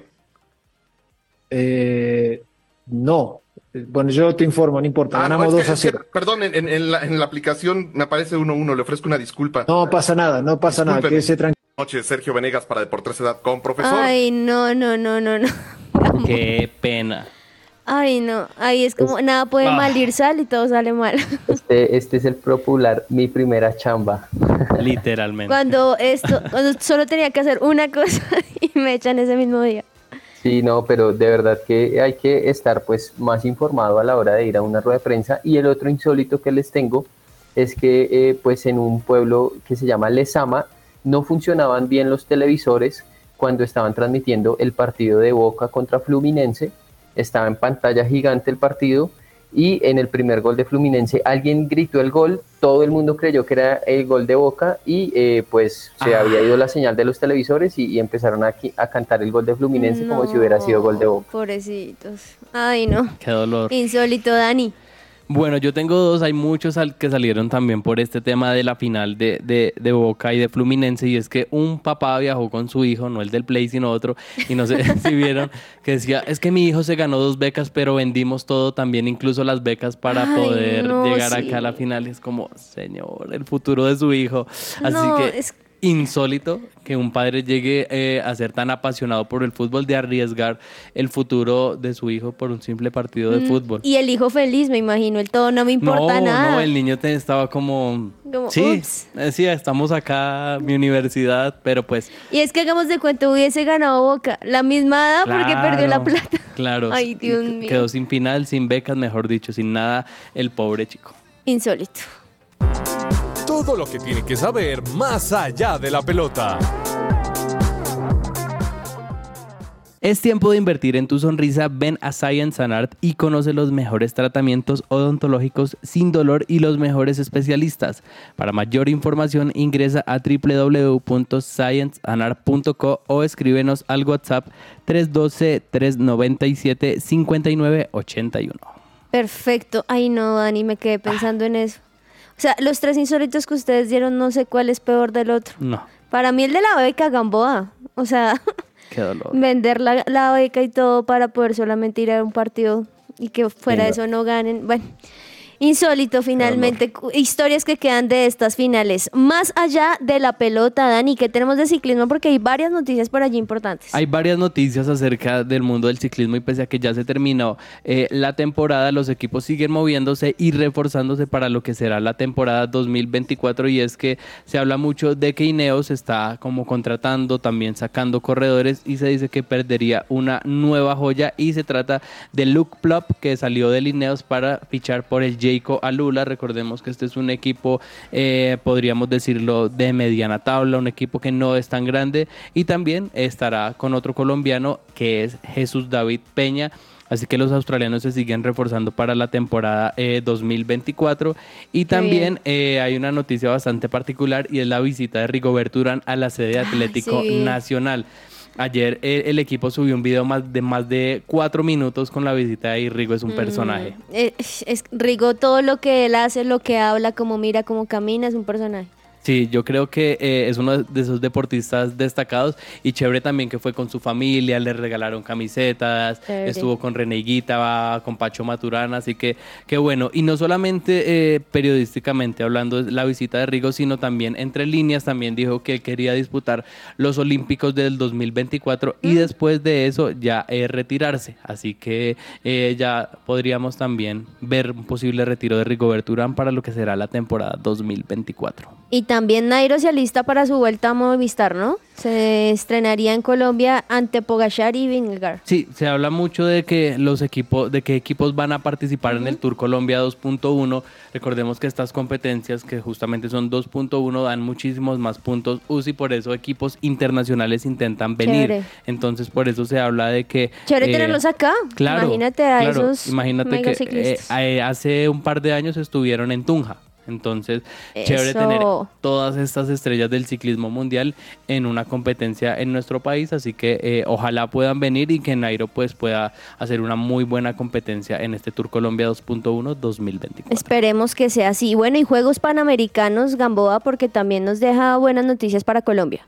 Eh, no. Bueno, yo te informo, no importa. Ah, no, Ganamos es 2 que- a es que, 0. perdón, en, en- en la, en la aplicación me aparece 1-1. Le ofrezco una disculpa. No pasa nada, no pasa nada. Discúlpeme. Quédese tranquilo. Noches, Sergio Venegas para Deportes.com. Profesor. Ay, no, no, no, no, no. <laughs> Qué pena. Ay, no. Ahí es como nada puede Ah. mal ir sal y todo sale mal. Este, este es el popular Mi Primera Chamba. Literalmente. Cuando esto, cuando solo tenía que hacer una cosa <laughs> y me echan ese mismo día. Sí, no, pero de verdad que hay que estar pues más informado a la hora de ir a una rueda de prensa. Y el otro insólito que les tengo es que eh, pues en un pueblo que se llama Lezama no funcionaban bien los televisores cuando estaban transmitiendo el partido de Boca contra Fluminense. Estaba en pantalla gigante el partido y en el primer gol de Fluminense alguien gritó el gol, todo el mundo creyó que era el gol de Boca y eh, pues se Ah. había ido la señal de los televisores y, y empezaron a, a cantar el gol de Fluminense como si hubiera sido gol de Boca. Pobrecitos. Ay, no. Qué dolor. Insólito, Dani. Bueno, yo tengo dos, hay muchos al- que salieron también por este tema de la final de, de- de Boca y de Fluminense, y es que un papá viajó con su hijo, no el del Play, sino otro, y no sé <laughs> si vieron, que decía, es que mi hijo se ganó dos becas, pero vendimos todo, también incluso las becas para Ay, poder no, llegar sí. acá a la final. Es como, señor, el futuro de su hijo. Así No, que es- insólito que un padre llegue eh, a ser tan apasionado por el fútbol, de arriesgar el futuro de su hijo por un simple partido de Mm, fútbol. Y el hijo feliz, me imagino. El todo no me importa no, nada. no, el niño te estaba como... Como, sí, ups. eh, sí, estamos acá, mi universidad, pero pues... Y es que hagamos de cuenta, hubiese ganado Boca. La misma edad porque perdió la plata. <laughs> Claro, Ay, Dios y mío. quedó sin final, sin becas, mejor dicho, sin nada, el pobre chico. Insólito. Todo lo que tiene que saber más allá de la pelota. Es tiempo de invertir en tu sonrisa. Ven a Science and Art y conoce los mejores tratamientos odontológicos sin dolor y los mejores especialistas. Para mayor información ingresa a www.scienceandart.co o escríbenos al WhatsApp 312-397-5981. Perfecto. Ay, no, Dani, me quedé pensando en eso. O sea, los tres insólitos que ustedes dieron, no sé cuál es peor del otro. No, Para mí el de la beca Gamboa. O sea, qué dolor. <laughs> vender la, la beca y todo para poder solamente ir a un partido y que fuera eso no ganen. Bueno, Insólito finalmente, historias que quedan de estas finales. Más allá de la pelota, Dani, ¿qué tenemos de ciclismo? Porque hay varias noticias por allí importantes. Hay varias noticias acerca del mundo del ciclismo y pese a que ya se terminó eh, la temporada, los equipos siguen moviéndose y reforzándose para lo que será la temporada 2024 y es que se habla mucho de que Ineos está como contratando, también sacando corredores y se dice que perdería una nueva joya y se trata de Luke Plop que salió del Ineos para fichar por el Jayco Alula. Recordemos que este es un equipo, eh, podríamos decirlo, de mediana tabla, un equipo que no es tan grande y también estará con otro colombiano que es Jesús David Peña. Así que los australianos se siguen reforzando para la temporada eh, 2024. Y también eh, hay una noticia bastante particular y es la visita de Rigoberto Urán a la sede de Atlético sí. Nacional. Ayer el equipo subió un video más de más de cuatro minutos con la visita y Rigo es un personaje. Eh, es Rigo, todo lo que él hace, lo que habla, cómo mira, cómo camina, es un personaje. Sí, yo creo que eh, es uno de esos deportistas destacados y chévere también que fue con su familia, le regalaron camisetas, Chévere. estuvo con René Higuita, va con Pacho Maturana, así que qué bueno. Y no solamente eh, periodísticamente hablando de la visita de Rigo, sino también entre líneas también dijo que él quería disputar los Olímpicos del 2024 y después de eso ya eh, retirarse. Así que eh, ya podríamos también ver un posible retiro de Rigoberto Urán para lo que será la temporada 2024. Y también Nairo se alista para su vuelta a Movistar, ¿no? Se estrenaría en Colombia ante Pogachar y Vingegaard. Sí, se habla mucho de que los equipos, de qué equipos van a participar en el Tour Colombia 2.1. Recordemos que estas competencias, que justamente son 2.1, dan muchísimos más puntos UCI, por eso equipos internacionales intentan venir. Chévere. Entonces, por eso se habla de que. Chévere eh, tenerlos acá. Claro. Imagínate a claro, esos Imagínate que eh, eh, hace un par de años estuvieron en Tunja. Entonces, chévere tener todas estas estrellas del ciclismo mundial en una competencia en nuestro país, así que eh, ojalá puedan venir y que Nairo pues pueda hacer una muy buena competencia en este Tour Colombia 2.1 2024. Esperemos que sea así. Bueno, y Juegos Panamericanos, Gamboa, porque también nos deja buenas noticias para Colombia.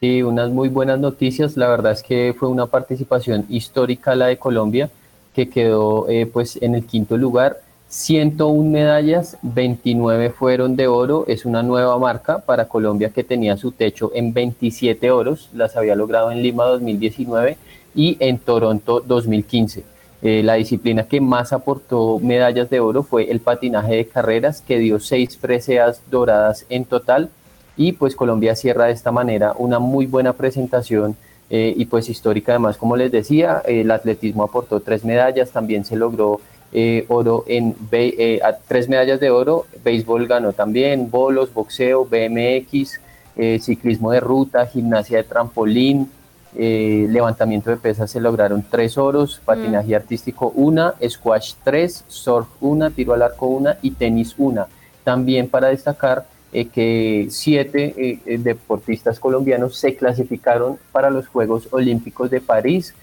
Sí, unas muy buenas noticias. La verdad es que fue una participación histórica la de Colombia, que quedó eh, pues en el quinto lugar. 101 medallas, 29 fueron de oro. Es una nueva marca para Colombia que tenía su techo en 27 oros. Las había logrado en Lima 2019 y en Toronto 2015. Eh, la disciplina que más aportó medallas de oro fue el patinaje de carreras, que dio seis preseas doradas en total y pues Colombia cierra de esta manera una muy buena presentación eh, y pues histórica además como les decía el atletismo aportó tres medallas también se logró eh, oro en eh, a- tres medallas de oro. Béisbol ganó también bolos boxeo BMX eh, ciclismo de ruta gimnasia de trampolín levantamiento de pesas se lograron tres oros, patinaje artístico una, squash tres, surf una, tiro al arco una y tenis una. También para destacar que siete deportistas colombianos se clasificaron para los Juegos Olímpicos de París,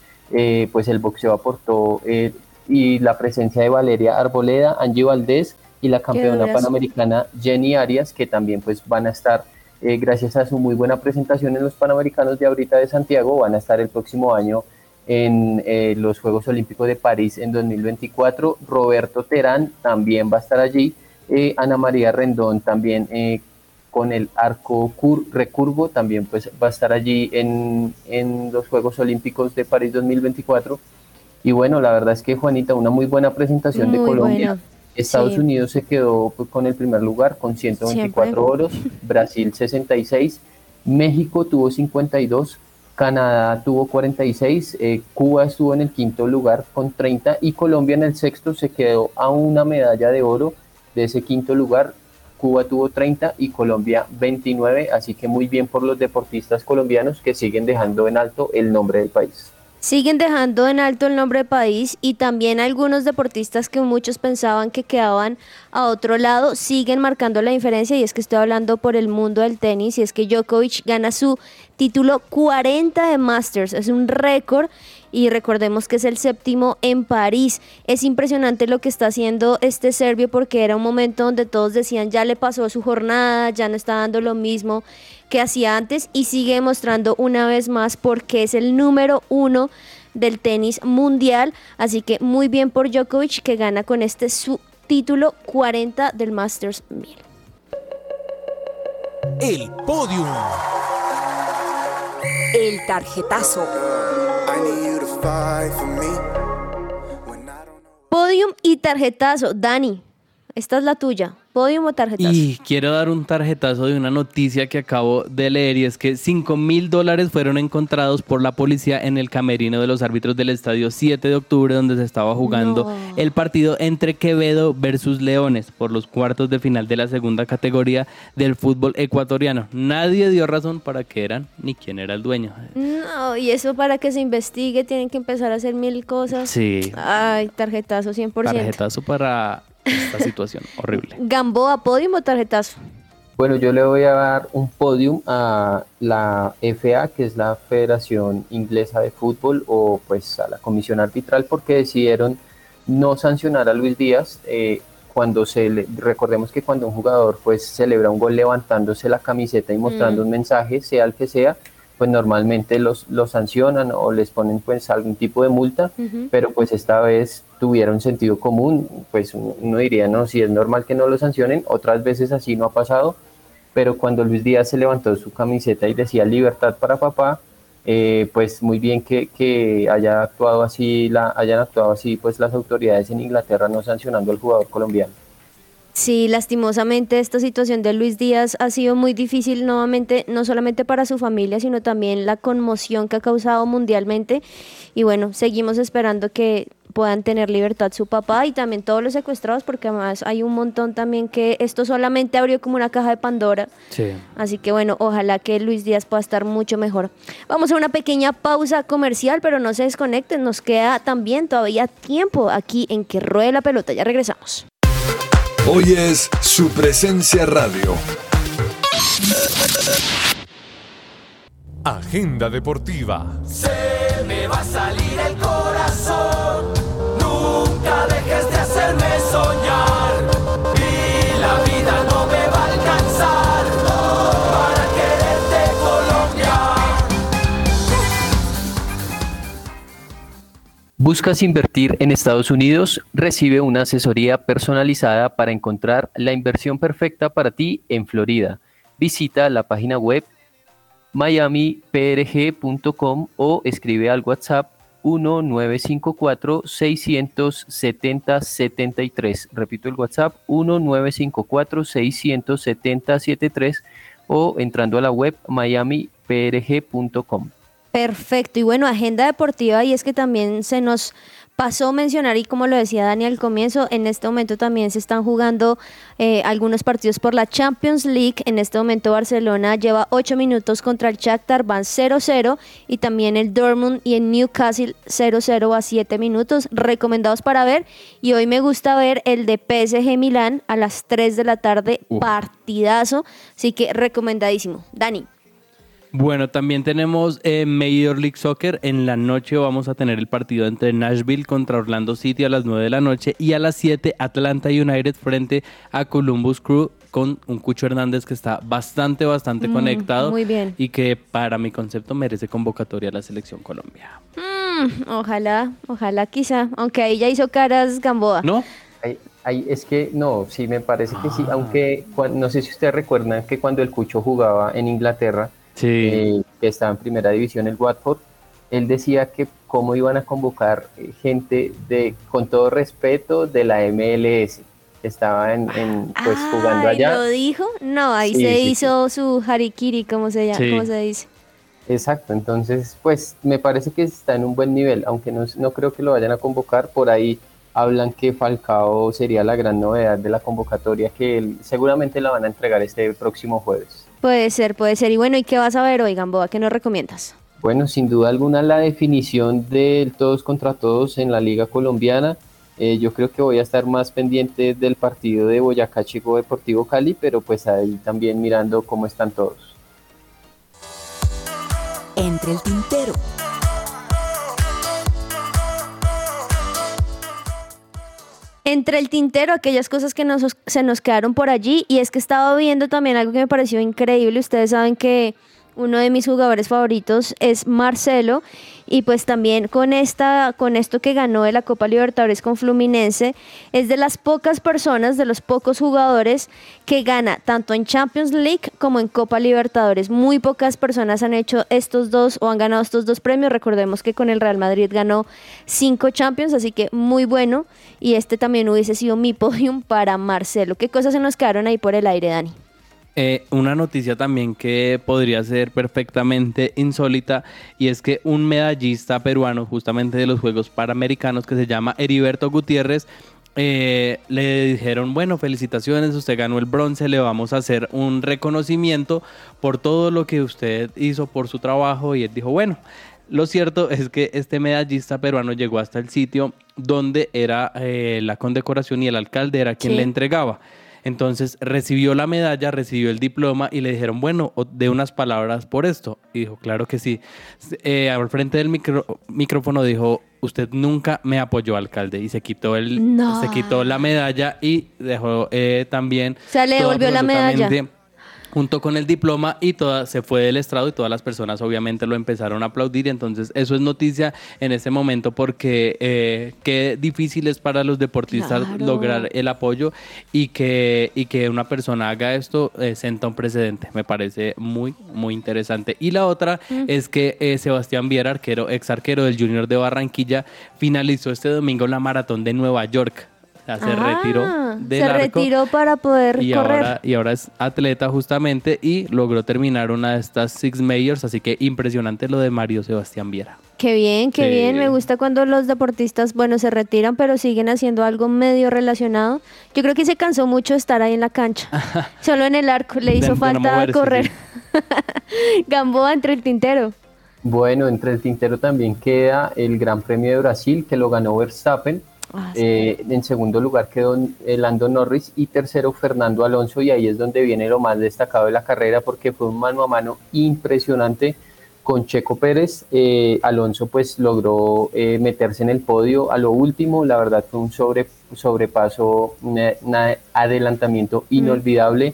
pues el boxeo aportó y la presencia de Valeria Arboleda, Angie Valdés y la campeona panamericana Jenny Arias, que también pues van a estar eh, gracias a su muy buena presentación en los Panamericanos de ahorita de Santiago, van a estar el próximo año en eh, los Juegos Olímpicos de París en 2024. Roberto Terán también va a estar allí. Eh, Ana María Rendón también eh, con el arco cur- recurvo también pues va a estar allí en, en los Juegos Olímpicos de París 2024. Y bueno, la verdad es que Juanita, una muy buena presentación de Colombia. Estados Sí. Unidos se quedó pues, con el primer lugar con 124 Siempre. oros, Brasil 66, México tuvo 52, Canadá tuvo 46, eh, Cuba estuvo en el quinto lugar con 30 y Colombia en el sexto se quedó a una medalla de oro de ese quinto lugar. Cuba tuvo 30 y Colombia 29, así que muy bien por los deportistas colombianos que siguen dejando en alto el nombre del país. Siguen dejando en alto el nombre país y también algunos deportistas que muchos pensaban que quedaban a otro lado siguen marcando la diferencia y es que estoy hablando por el mundo del tenis y es que Djokovic gana su título 40 de Masters, es un récord y recordemos que es el séptimo en París. Es impresionante lo que está haciendo este serbio porque era un momento donde todos decían ya le pasó su jornada, ya no está dando lo mismo que hacía antes y sigue demostrando una vez más porque es el número uno del tenis mundial. Así que muy bien por Djokovic que gana con este su título 40 del Masters 1000. El podium. El tarjetazo. Podium y tarjetazo. Dani, esta es la tuya. Podium o tarjetazo. Y quiero dar un tarjetazo de una noticia que acabo de leer y es que 5 mil dólares fueron encontrados por la policía en el camerino de los árbitros del estadio 7 de octubre donde se estaba jugando No. el partido entre Quevedo versus Leones por los cuartos de final de la segunda categoría del fútbol ecuatoriano. Nadie dio razón para qué eran ni quién era el dueño. No, y eso para que se investigue tienen que empezar a hacer mil cosas. Sí. Ay, tarjetazo 100%. Tarjetazo para esta situación horrible. <laughs> Gamboa, podium o tarjetazo. Bueno, yo le voy a dar un podium a la FA, que es la Federación Inglesa de Fútbol, o pues a la Comisión Arbitral, porque decidieron no sancionar a Luis Díaz eh, cuando se le, recordemos que cuando un jugador pues celebra un gol levantándose la camiseta y mostrando Mm. un mensaje, sea el que sea, pues normalmente los, los sancionan o les ponen pues algún tipo de multa, pero pues esta vez tuvieron sentido común, pues uno, diría, no, si es normal que no lo sancionen, otras veces así no ha pasado, pero cuando Luis Díaz se levantó su camiseta y decía libertad para papá, eh, pues muy bien que, que haya actuado así, la, hayan actuado así pues las autoridades en Inglaterra no sancionando al jugador colombiano. Sí, lastimosamente esta situación de Luis Díaz ha sido muy difícil nuevamente, no solamente para su familia, sino también la conmoción que ha causado mundialmente. Y bueno, seguimos esperando que puedan tener libertad su papá y también todos los secuestrados, porque además hay un montón también que esto solamente abrió como una caja de Pandora. Sí. Así que bueno, ojalá que Luis Díaz pueda estar mucho mejor. Vamos a una pequeña pausa comercial, pero no se desconecten, nos queda también todavía tiempo aquí en que ruede la pelota. Ya regresamos. Hoy es su presencia radio. Agenda deportiva. Se me va a salir el corazón. Nunca dejes de hacerme soñar. ¿Buscas invertir en Estados Unidos? Recibe una asesoría personalizada para encontrar la inversión perfecta para ti en Florida. Visita la página web miamiprg.com o escribe al WhatsApp 1954-670-73. Repito el WhatsApp 1954-670-73 o entrando a la web miamiprg.com. Perfecto. Y bueno, agenda deportiva, y es que también se nos pasó mencionar, y como lo decía Dani al comienzo, en este momento también se están jugando eh, algunos partidos por la Champions League. En este momento Barcelona lleva 8 minutos contra el Shakhtar, van 0-0, y también el Dortmund y el Newcastle 0-0 a 7 minutos, recomendados para ver. Y hoy me gusta ver el de PSG Milán a las 3 de la tarde, partidazo, así que recomendadísimo. Dani. Bueno, también tenemos eh, Major League Soccer. En la noche vamos a tener el partido entre Nashville contra Orlando City a las 9 de la noche y a las 7 Atlanta United frente a Columbus Crew con un Cucho Hernández que está bastante, bastante Mm, conectado muy bien. y que para mi concepto merece convocatoria a la selección Colombia. Mm, ojalá, ojalá quizá, aunque ahí ya hizo caras Gamboa. ¿No? Ahí- ahí es que no, sí me parece que sí, aunque cuan- no sé si ustedes recuerdan que cuando el Cucho jugaba en Inglaterra, eh, que estaba en primera división el Watford, él decía que cómo iban a convocar eh, gente de, con todo respeto, de la MLS, que estaba en, en, pues jugando Ay, allá. ¿Lo dijo? No, ahí Sí, se sí, sí. hizo su harikiri, ¿cómo se llama? Sí. ¿Cómo se dice? Exacto, entonces pues me parece que está en un buen nivel, aunque no, no creo que lo vayan a convocar, por ahí hablan que Falcao sería la gran novedad de la convocatoria, que él- seguramente la van a entregar este próximo jueves. Puede ser, puede ser. Y bueno, ¿y qué vas a ver hoy, Gamboa? ¿Qué nos recomiendas? Bueno, sin duda alguna la definición del todos contra todos en la Liga Colombiana. Eh, yo creo que voy a estar más pendiente del partido de Boyacá Chico Deportivo Cali, pero pues ahí también mirando cómo están todos. Entre el tintero. Entre el tintero, aquellas cosas que nos, se nos quedaron por allí. Y es que estaba viendo también algo que me pareció increíble. Ustedes saben que uno de mis jugadores favoritos es Marcelo. Y pues también con esta con esto que ganó de la Copa Libertadores con Fluminense es de las pocas personas, de los pocos jugadores que gana tanto en Champions League como en Copa Libertadores. Muy pocas personas han hecho estos dos o han ganado estos dos premios. Recordemos que con el Real Madrid ganó cinco Champions, así que muy bueno y este también hubiese sido mi <laughs> podium para Marcelo. ¿Qué cosas se nos quedaron ahí por el aire, Dani? Eh, una noticia también que podría ser perfectamente insólita y es que un medallista peruano justamente de los Juegos Panamericanos que se llama Heriberto Gutiérrez eh, le dijeron, bueno, felicitaciones, usted ganó el bronce, le vamos a hacer un reconocimiento por todo lo que usted hizo por su trabajo y él dijo, bueno, lo cierto es que este medallista peruano llegó hasta el sitio donde era eh, la condecoración y el alcalde era quien le entregaba. Entonces recibió la medalla, recibió el diploma y le dijeron, bueno, de unas palabras por esto. Y dijo, claro que sí. Eh, al frente del micro- micrófono dijo, usted nunca me apoyó, alcalde. Y se quitó, el, No. se quitó la medalla y dejó eh, también... O sea, le devolvió la medalla. Junto con el diploma y toda, se fue del estrado y todas las personas obviamente lo empezaron a aplaudir. Entonces eso es noticia en ese momento porque eh, qué difícil es para los deportistas Claro. lograr el apoyo y que, y que una persona haga esto eh, senta un precedente. Me parece muy, muy interesante. Y la otra Mm. es que eh, Sebastián Viera, arquero, ex arquero del Junior de Barranquilla, finalizó este domingo la maratón de Nueva York. Sea, se Ah, retiró del se arco retiró para poder y correr. ahora, y ahora es atleta justamente y logró terminar una de estas Six Majors, así que impresionante lo de Mario Sebastián Viera. Qué bien, qué Sí. bien. Me gusta cuando los deportistas, bueno, se retiran, pero siguen haciendo algo medio relacionado. Yo creo que se cansó mucho de estar ahí en la cancha. <laughs> Solo en el arco le De- hizo de no falta moverse, correr. <laughs> Gamboa entre el tintero. Bueno, entre el tintero también queda el Gran Premio de Brasil, que lo ganó Verstappen. Ah, Eh, en segundo lugar quedó eh, Lando Norris y tercero Fernando Alonso y ahí es donde viene lo más destacado de la carrera porque fue un mano a mano impresionante con Checo Pérez. Eh, Alonso pues logró eh, meterse en el podio a lo último, la verdad fue un sobre, sobrepaso, un adelantamiento inolvidable.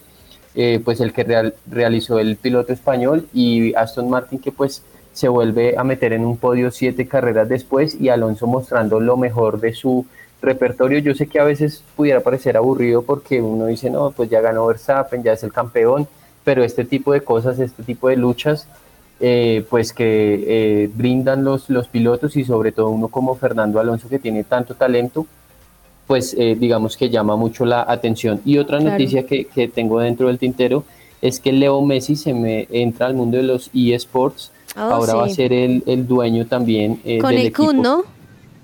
eh, pues el que real- realizó el piloto español y Aston Martin que pues se vuelve a meter en un podio siete carreras después y Alonso mostrando lo mejor de su repertorio. Yo sé que a veces pudiera parecer aburrido porque uno dice, no, pues ya ganó Verstappen, ya es el campeón, pero este tipo de cosas, este tipo de luchas, eh, pues que eh, brindan los, los pilotos y sobre todo uno como Fernando Alonso que tiene tanto talento, pues eh, digamos que llama mucho la atención. Y otra Claro. noticia que, que tengo dentro del tintero es que Leo Messi se me entra al mundo de los eSports. Oh, Ahora va a ser el, el dueño también eh, Con del, el equipo, Kun, ¿no?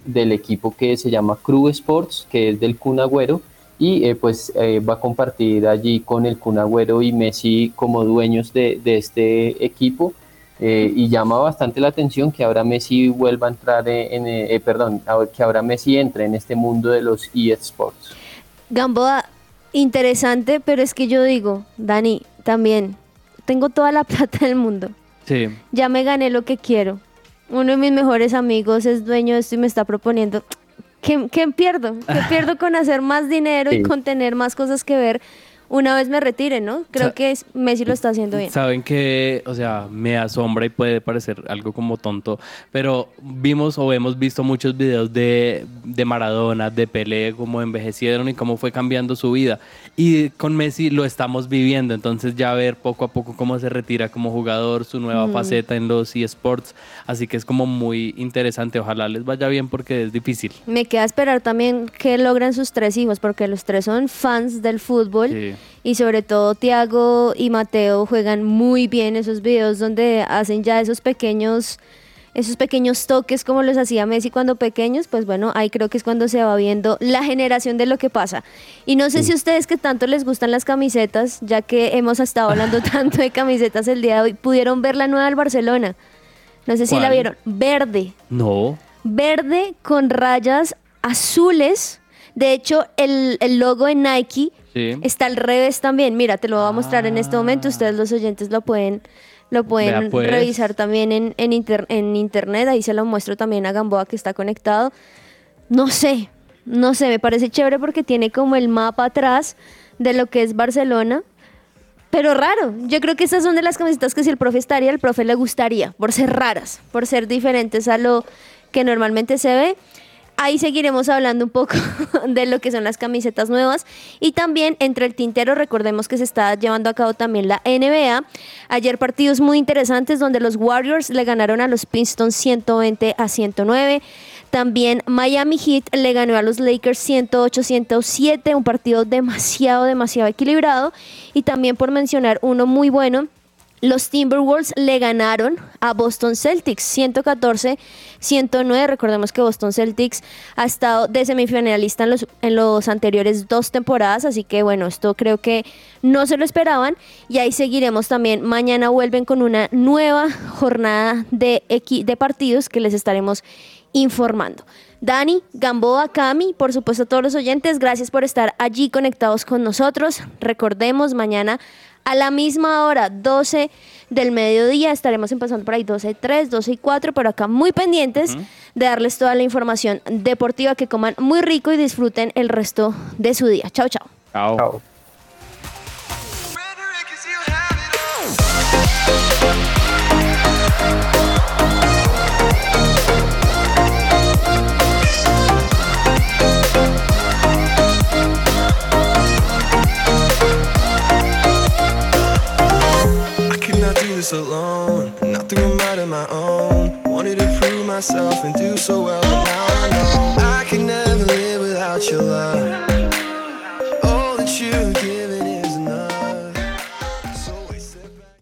del equipo que se llama Crew Sports, que es del Kun Agüero. Y eh, pues eh, va a compartir allí con el Kun Agüero y Messi como dueños de, de este equipo. Eh, y llama bastante la atención que ahora Messi vuelva a entrar en, perdón, que ahora Messi entre en este mundo de los eSports. Gamboa, interesante, pero es que yo digo, Dani, también, tengo toda la <laughs> plata del mundo. Sí. Ya me gané lo que quiero. Uno de mis mejores amigos es dueño de esto y me está proponiendo. ¿Qué, qué pierdo? ¿Qué <laughs> pierdo con hacer más dinero y con tener más cosas que ver una vez me retire, no? Creo Sa- que es- Messi lo está haciendo bien. Saben que, o sea, me asombra y puede parecer algo como tonto, pero vimos o hemos visto muchos videos de, de Maradona, de Pelé, cómo envejecieron y cómo fue cambiando su vida. Y con Messi lo estamos viviendo, entonces ya ver poco a poco cómo se retira como jugador, su nueva Mm. faceta en los eSports, así que es como muy interesante, ojalá les vaya bien porque es difícil. Me queda esperar también que logran sus tres hijos, porque los tres son fans del fútbol. Sí. Y sobre todo Tiago y Mateo juegan muy bien esos videos donde hacen ya esos pequeños, esos pequeños toques como los hacía Messi cuando pequeños, pues bueno, ahí creo que es cuando se va viendo la generación de lo que pasa. Y no sé si a ustedes que tanto les gustan las camisetas, ya que hemos estado hablando <laughs> tanto de camisetas el día de hoy, pudieron ver la nueva del Barcelona. No sé si la vieron. Verde No. verde con rayas azules. De hecho, el, el logo de Nike Sí. está al revés también. Mira, te lo voy a mostrar en este momento. Ustedes los oyentes lo pueden, lo pueden pues. revisar también en, en, inter- en internet. Ahí se lo muestro también a Gamboa que está conectado. No sé, no sé, me parece chévere porque tiene como el mapa atrás de lo que es Barcelona. pero raro. Yo creo que estas son de las camisetas que si el profe estaría, el profe le gustaría, por ser raras, por ser diferentes a lo que normalmente se ve. Ahí seguiremos hablando un poco <laughs> de lo que son las camisetas nuevas y también entre el tintero recordemos que se está llevando a cabo también la NBA. Ayer partidos muy interesantes donde los Warriors le ganaron a los Pistons 120 a 109. También Miami Heat le ganó a los Lakers 108-107, un partido demasiado, demasiado equilibrado. Y también por mencionar uno muy bueno, los Timberwolves le ganaron a Boston Celtics 114-109. Recordemos que Boston Celtics ha estado de semifinalista en los, en los anteriores dos temporadas, así que bueno, esto creo que no se lo esperaban. Y ahí seguiremos también. Mañana vuelven con una nueva jornada de, de partidos que les estaremos informando. Dani, Gamboa, Cami, por supuesto a todos los oyentes, gracias por estar allí conectados con nosotros. Recordemos, mañana a la misma hora, 12 del mediodía, estaremos empezando por ahí 12 3, 12 y 4, pero acá muy pendientes de darles toda la información deportiva, que coman muy rico y disfruten el resto de su día. Chao, chao. Chao. I this alone, not through a mind of my own. Wanted to prove myself and do so well, but now I know I can never live without your love. All that you give.